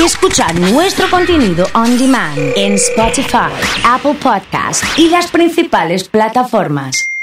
y escuchar nuestro contenido on demand en Spotify, Apple Podcast y las principales plataformas.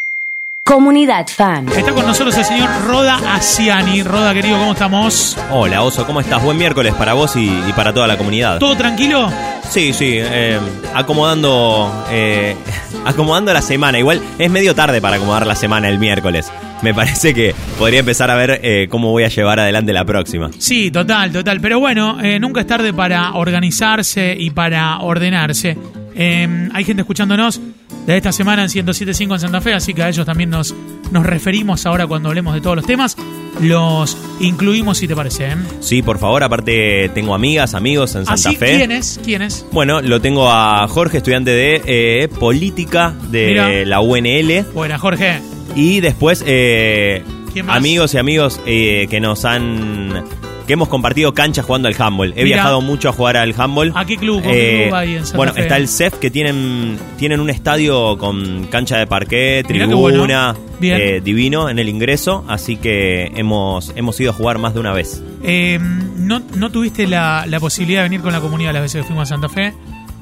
Comunidad Fan. Está con nosotros el señor Roda Asiani. Roda, querido, ¿cómo estamos? Hola, Oso, ¿cómo estás? Buen miércoles para vos y, y para toda la comunidad. ¿Todo tranquilo? Sí, sí, eh, acomodando, eh, acomodando la semana. Igual es medio tarde para acomodar la semana el miércoles. Me parece que podría empezar a ver eh, cómo voy a llevar adelante la próxima. Sí, total, total. Pero bueno, eh, nunca es tarde para organizarse y para ordenarse. Eh, hay gente escuchándonos de esta semana en 107.5 en Santa Fe, así que a ellos también nos, nos referimos ahora cuando hablemos de todos los temas. Los incluimos si te parece. ¿eh? Sí, por favor, aparte tengo amigas, amigos en Santa Así, Fe. ¿quién es? ¿Quién es? Bueno, lo tengo a Jorge, estudiante de eh, política de la UNL. Buena, Jorge. Y después, eh, amigos y amigos que nos han. Que hemos compartido canchas jugando al handball. He viajado mucho a jugar al handball. ¿A qué club? ¿Con qué club hay en Santa Bueno, Fe? está el CEF que tienen, tienen un estadio con cancha de parquet, Mirá qué tribuna, bueno. Eh, divino en el ingreso. Así que hemos, hemos ido a jugar más de una vez. Eh, no, no tuviste la, la posibilidad de venir con la comunidad las veces que fuimos a Santa Fe.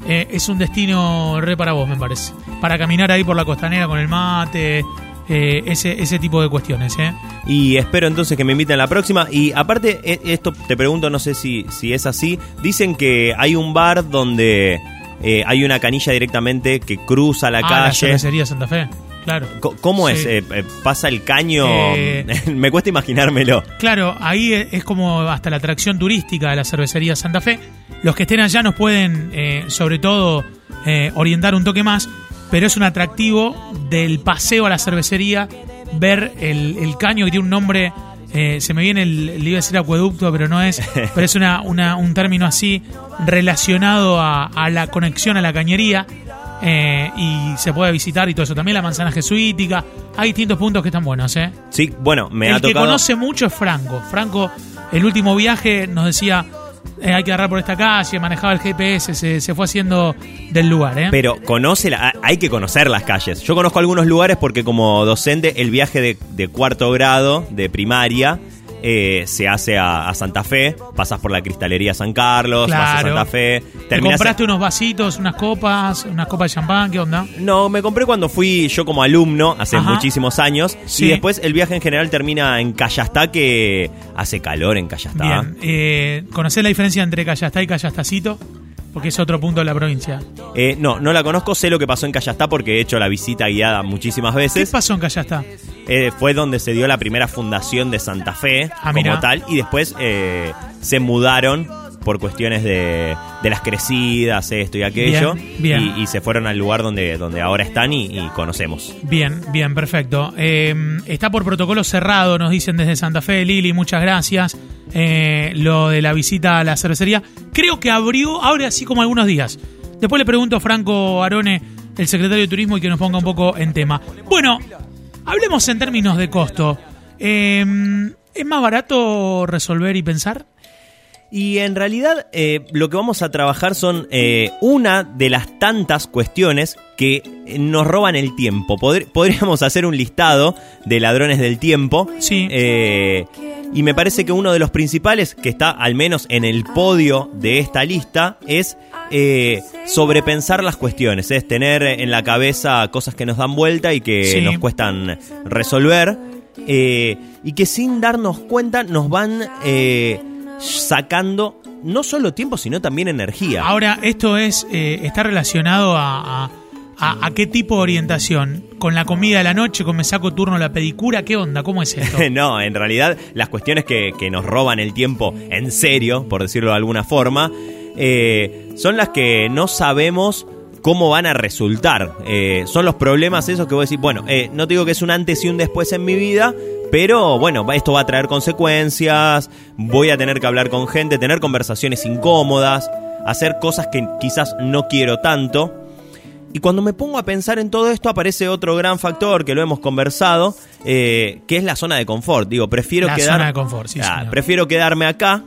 Eh, es un destino re para vos, me parece. Para caminar ahí por la costanera con el mate, eh, ese, ese tipo de cuestiones. ¿eh? Y espero entonces que me inviten la próxima. Y aparte, e- esto te pregunto, no sé si, si es así. Dicen que hay un bar donde eh, hay una canilla directamente que cruza la ah, la calle. cervecería Santa Fe, claro. ¿Cómo es? Sí. Eh, eh, ¿Pasa el caño? Eh, Me cuesta imaginármelo. Claro, ahí es es como hasta la atracción turística de la cervecería Santa Fe. Los que estén allá nos pueden, eh, sobre todo, orientar un toque más, pero es un atractivo del paseo a la cervecería, ver el, el caño que tiene un nombre, eh, se me viene el, le iba a decir acueducto, pero no es, pero es una, una- un término así relacionado a, a la conexión a la cañería. eh, y se puede visitar y todo eso. También la manzana jesuítica. Hay distintos puntos que están buenos, ¿eh? Sí, bueno, me el ha que tocado. conoce mucho es Franco. Franco, el último viaje nos decía, eh, hay que agarrar por esta calle, manejaba el GPS, se, se fue haciendo del lugar, ¿eh? Pero conoce la, hay que conocer las calles. Yo conozco algunos lugares porque como docente el viaje de cuarto grado de primaria eh, se hace a, a Santa Fe. Pasas por la cristalería San Carlos, vas a. Santa Fe. ¿Te terminás- compraste unos vasitos, unas copas, unas copas de champán? ¿Qué onda? No, me compré cuando fui yo como alumno hace Ajá. muchísimos años. Sí. Y después el viaje en general termina en Callastá, que hace calor en Callastá. Bien. Eh, ¿Conocés la diferencia entre Callastá y Callastacito? Porque es otro punto de la provincia. Eh, no, no la conozco, sé lo que pasó en Callastá porque he hecho la visita guiada muchísimas ¿Qué veces. pasó en Callastá? Eh, fue donde se dio la primera fundación de Santa Fe Ah, mirá. como tal y después eh, se mudaron por cuestiones de, de las crecidas, esto y aquello, Bien, bien. Y, y se fueron al lugar donde, donde ahora están y, y conocemos. Bien, bien, perfecto. Eh, está por protocolo cerrado, nos dicen desde Santa Fe, Lili, muchas gracias. Eh, lo de la visita a la cervecería. Creo que abrió, abre así como algunos días. Después le pregunto a Franco Arone, el secretario de Turismo, y que nos ponga un poco en tema. Bueno, hablemos en términos de costo. Eh, ¿Es más barato resolver y pensar? Y en realidad eh, lo que vamos a trabajar son eh, una de las tantas cuestiones que eh, nos roban el tiempo. Podr- podríamos hacer un listado de ladrones del tiempo. Sí. Eh, y me parece que uno de los principales, que está al menos en el podio de esta lista, es eh, sobrepensar las cuestiones. Es tener en la cabeza cosas que nos dan vuelta y que Sí. nos cuestan resolver. eh, y que sin darnos cuenta nos van eh, sacando no solo tiempo, sino también energía. Ahora, esto es eh, está relacionado a, a- a- a qué tipo de orientación. ¿Con la comida de la noche? ¿Con me saco turno la pedicura? ¿Qué onda? ¿Cómo es esto? no, en realidad las cuestiones que, que nos roban el tiempo en serio, por decirlo de alguna forma, eh, son las que no sabemos cómo van a resultar. Eh, son los problemas esos que vos decís, bueno, eh, no te digo que es un antes y un después en mi vida, pero bueno, esto va a traer consecuencias, voy a tener que hablar con gente, tener conversaciones incómodas, hacer cosas que quizás no quiero tanto. Y cuando me pongo a pensar en todo esto aparece otro gran factor que lo hemos conversado, eh, que es la zona de confort. Digo, prefiero La quedar- zona de confort, sí, Ah. Prefiero quedarme acá,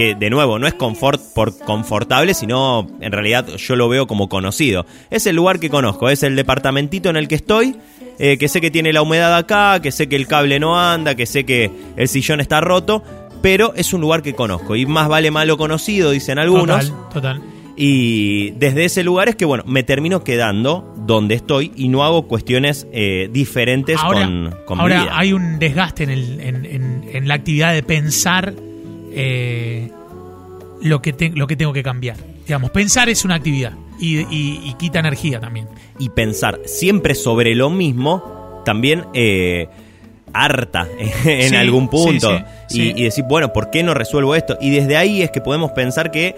que de nuevo no es confort por confortable, sino en realidad yo lo veo como conocido. Es el lugar que conozco, es el departamentito en el que estoy, eh, que sé que tiene la humedad acá, que sé que el cable no anda, que sé que el sillón está roto. pero es un lugar que conozco y más vale malo conocido, dicen algunos. Total, total. Y desde ese lugar es que, bueno, me termino quedando donde estoy y no hago cuestiones eh, diferentes Ahora, con, con mi ahora vida. hay un desgaste en, el- en- en- en la actividad de pensar eh, lo, que te- lo que tengo que cambiar. Digamos, pensar es una actividad y, y- y quita energía también. y pensar siempre sobre lo mismo también eh, harta en Sí, algún punto. sí, sí, y, y decir, bueno, ¿por qué no resuelvo esto? Y desde ahí es que podemos pensar que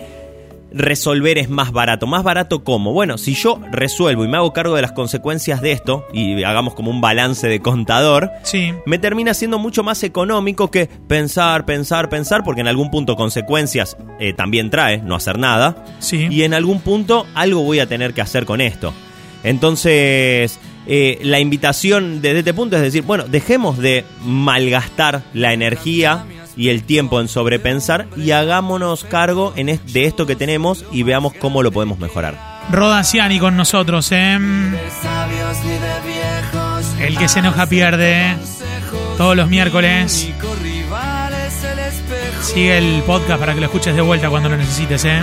resolver es más barato. ¿Más barato cómo? Bueno, si yo resuelvo y me hago cargo de las consecuencias de esto, y hagamos como un balance de contador, Sí, me termina siendo mucho más económico que pensar, pensar, pensar, porque en algún punto consecuencias eh, también trae no hacer nada sí. y en algún punto algo voy a tener que hacer con esto. Entonces, eh, la invitación desde este punto es decir, bueno, dejemos de malgastar la energía y el tiempo en sobrepensar y hagámonos cargo de esto que tenemos y veamos cómo lo podemos mejorar. Roda Ciani con nosotros, ¿eh? El que se enoja pierde. Todos los miércoles. Sigue el podcast para que lo escuches de vuelta cuando lo necesites, ¿eh?